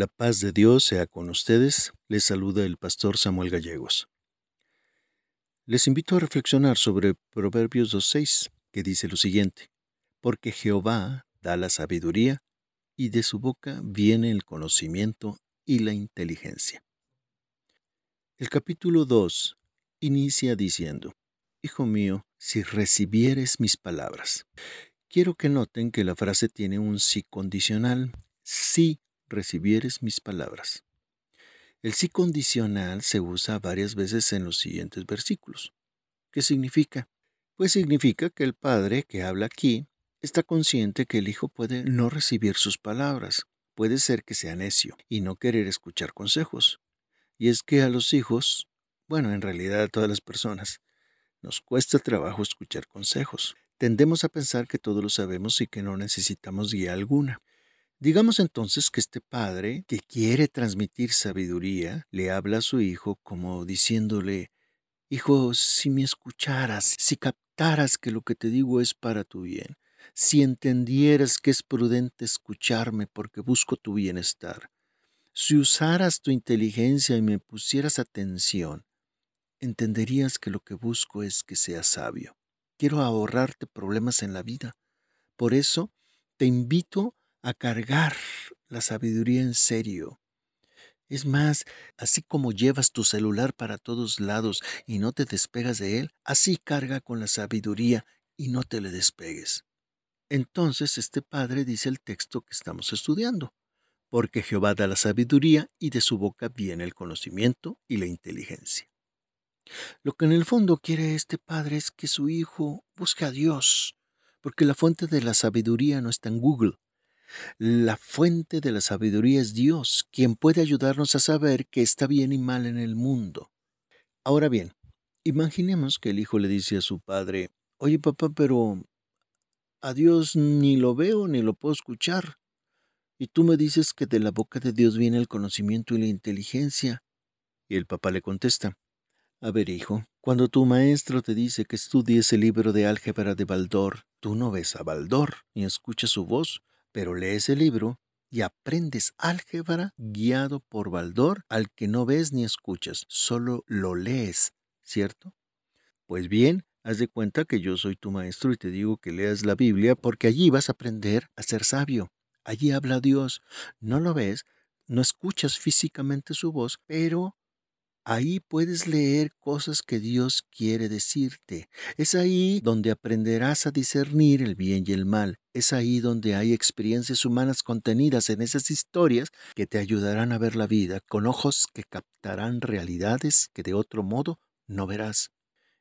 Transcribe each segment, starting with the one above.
La paz de Dios sea con ustedes. Les saluda el pastor Samuel Gallegos. Les invito a reflexionar sobre Proverbios 2.6, que dice lo siguiente, porque Jehová da la sabiduría, y de su boca viene el conocimiento y la inteligencia. El capítulo 2 inicia diciendo, Hijo mío, si recibieres mis palabras. Quiero que noten que la frase tiene un sí condicional, si recibieres mis palabras. El sí condicional se usa varias veces en los siguientes versículos. ¿Qué significa? Pues significa que el Padre que habla aquí está consciente que el Hijo puede no recibir sus palabras, puede ser que sea necio y no querer escuchar consejos. Y es que a los hijos, bueno, en realidad a todas las personas, nos cuesta trabajo escuchar consejos. Tendemos a pensar que todo lo sabemos y que no necesitamos guía alguna. Digamos entonces que este padre, que quiere transmitir sabiduría, le habla a su hijo como diciéndole, Hijo, si me escucharas, si captaras que lo que te digo es para tu bien, si entendieras que es prudente escucharme porque busco tu bienestar, si usaras tu inteligencia y me pusieras atención, entenderías que lo que busco es que seas sabio. Quiero ahorrarte problemas en la vida. Por eso te invito a cargar la sabiduría en serio. Es más, así como llevas tu celular para todos lados y no te despegas de él, así carga con la sabiduría y no te le despegues. Entonces este padre dice el texto que estamos estudiando, porque Jehová da la sabiduría y de su boca viene el conocimiento y la inteligencia. Lo que en el fondo quiere este padre es que su hijo busque a Dios, porque la fuente de la sabiduría no está en Google, la fuente de la sabiduría es Dios, quien puede ayudarnos a saber qué está bien y mal en el mundo. Ahora bien, imaginemos que el hijo le dice a su padre, oye papá, pero a Dios ni lo veo ni lo puedo escuchar. Y tú me dices que de la boca de Dios viene el conocimiento y la inteligencia. Y el papá le contesta, a ver hijo, cuando tu maestro te dice que estudies el libro de álgebra de Baldor, tú no ves a Baldor ni escuchas su voz, pero lees el libro y aprendes álgebra guiado por Baldor al que no ves ni escuchas, solo lo lees, ¿cierto? Pues bien, haz de cuenta que yo soy tu maestro y te digo que leas la Biblia porque allí vas a aprender a ser sabio. Allí habla Dios. No lo ves, no escuchas físicamente su voz, pero Ahí puedes leer cosas que Dios quiere decirte. Es ahí donde aprenderás a discernir el bien y el mal. Es ahí donde hay experiencias humanas contenidas en esas historias que te ayudarán a ver la vida con ojos que captarán realidades que de otro modo no verás.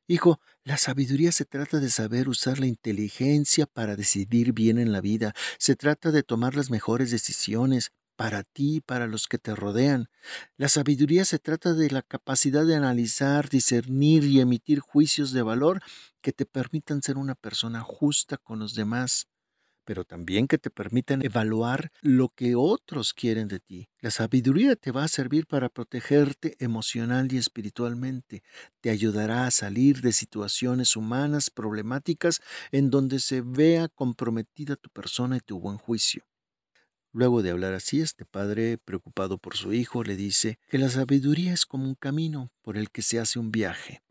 Hijo, la sabiduría se trata de saber usar la inteligencia para decidir bien en la vida, se trata de tomar las mejores decisiones, para ti y para los que te rodean. La sabiduría se trata de la capacidad de analizar, discernir y emitir juicios de valor que te permitan ser una persona justa con los demás, pero también que te permitan evaluar lo que otros quieren de ti. La sabiduría te va a servir para protegerte emocional y espiritualmente, te ayudará a salir de situaciones humanas problemáticas en donde se vea comprometida tu persona y tu buen juicio. Luego de hablar así, este padre, preocupado por su hijo, le dice que la sabiduría es como un camino por el que se hace un viaje.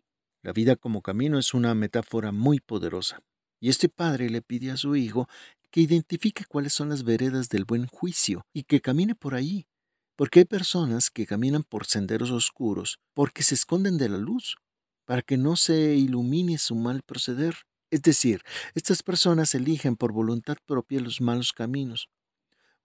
La vida como camino es una metáfora muy poderosa. Y este padre le pide a su hijo que identifique cuáles son las veredas del buen juicio y que camine por ahí. Porque hay personas que caminan por senderos oscuros porque se esconden de la luz, para que no se ilumine su mal proceder. Es decir, estas personas eligen por voluntad propia los malos caminos,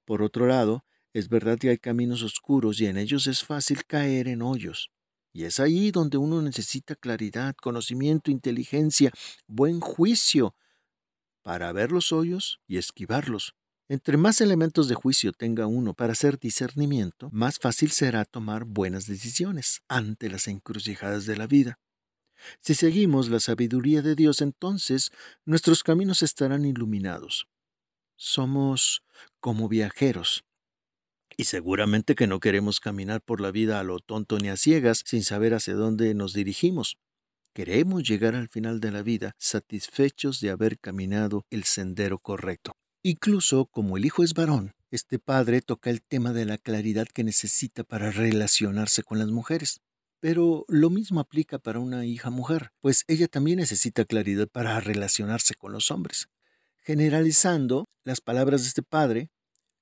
por otro lado, es verdad que hay caminos oscuros y en ellos es fácil caer en hoyos. Y es ahí donde uno necesita claridad, conocimiento, inteligencia, buen juicio para ver los hoyos y esquivarlos. Entre más elementos de juicio tenga uno para hacer discernimiento, más fácil será tomar buenas decisiones ante las encrucijadas de la vida. Si seguimos la sabiduría de Dios, entonces nuestros caminos estarán iluminados somos como viajeros. Y seguramente que no queremos caminar por la vida a lo tonto ni a ciegas sin saber hacia dónde nos dirigimos. Queremos llegar al final de la vida satisfechos de haber caminado el sendero correcto. Incluso como el hijo es varón, Este padre toca el tema de la claridad que necesita para relacionarse con las mujeres. Pero lo mismo aplica para una hija mujer, pues ella también necesita claridad para relacionarse con los hombres. Generalizando las palabras de este padre,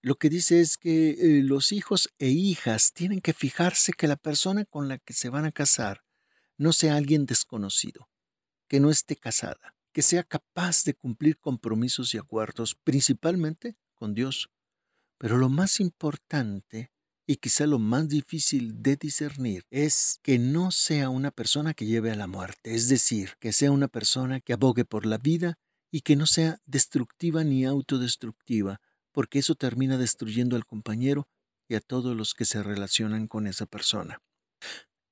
lo que dice es que eh, los hijos e hijas tienen que fijarse que la persona con la que se van a casar no sea alguien desconocido, que no esté casada, que sea capaz de cumplir compromisos y acuerdos, principalmente con Dios. Pero lo más importante y quizá lo más difícil de discernir es que no sea una persona que lleve a la muerte, es decir, que sea una persona que abogue por la vida y que no sea destructiva ni autodestructiva, porque eso termina destruyendo al compañero y a todos los que se relacionan con esa persona.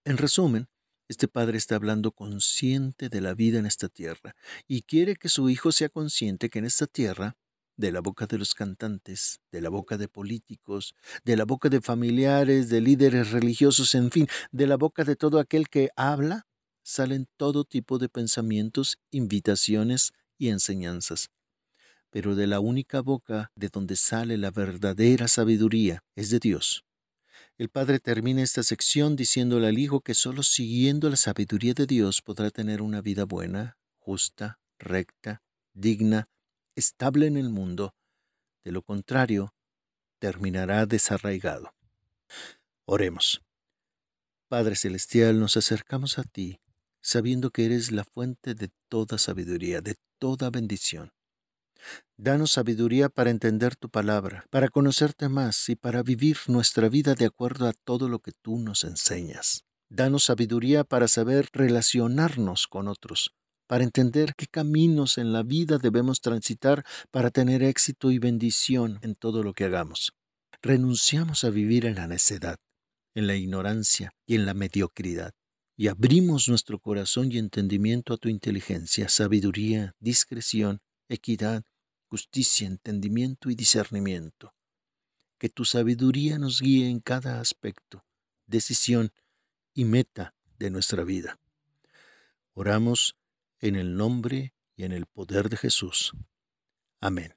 En resumen, este padre está hablando consciente de la vida en esta tierra y quiere que su hijo sea consciente que en esta tierra, de la boca de los cantantes, de la boca de políticos, de la boca de familiares, de líderes religiosos, en fin, de la boca de todo aquel que habla, salen todo tipo de pensamientos, invitaciones y enseñanzas pero de la única boca de donde sale la verdadera sabiduría es de Dios. El Padre termina esta sección diciéndole al Hijo que solo siguiendo la sabiduría de Dios podrá tener una vida buena, justa, recta, digna, estable en el mundo. De lo contrario, terminará desarraigado. Oremos. Padre Celestial, nos acercamos a ti, sabiendo que eres la fuente de toda sabiduría, de toda bendición. Danos sabiduría para entender tu palabra, para conocerte más y para vivir nuestra vida de acuerdo a todo lo que tú nos enseñas. Danos sabiduría para saber relacionarnos con otros, para entender qué caminos en la vida debemos transitar para tener éxito y bendición en todo lo que hagamos. Renunciamos a vivir en la necedad, en la ignorancia y en la mediocridad, y abrimos nuestro corazón y entendimiento a tu inteligencia, sabiduría, discreción, equidad, justicia, entendimiento y discernimiento. Que tu sabiduría nos guíe en cada aspecto, decisión y meta de nuestra vida. Oramos en el nombre y en el poder de Jesús. Amén.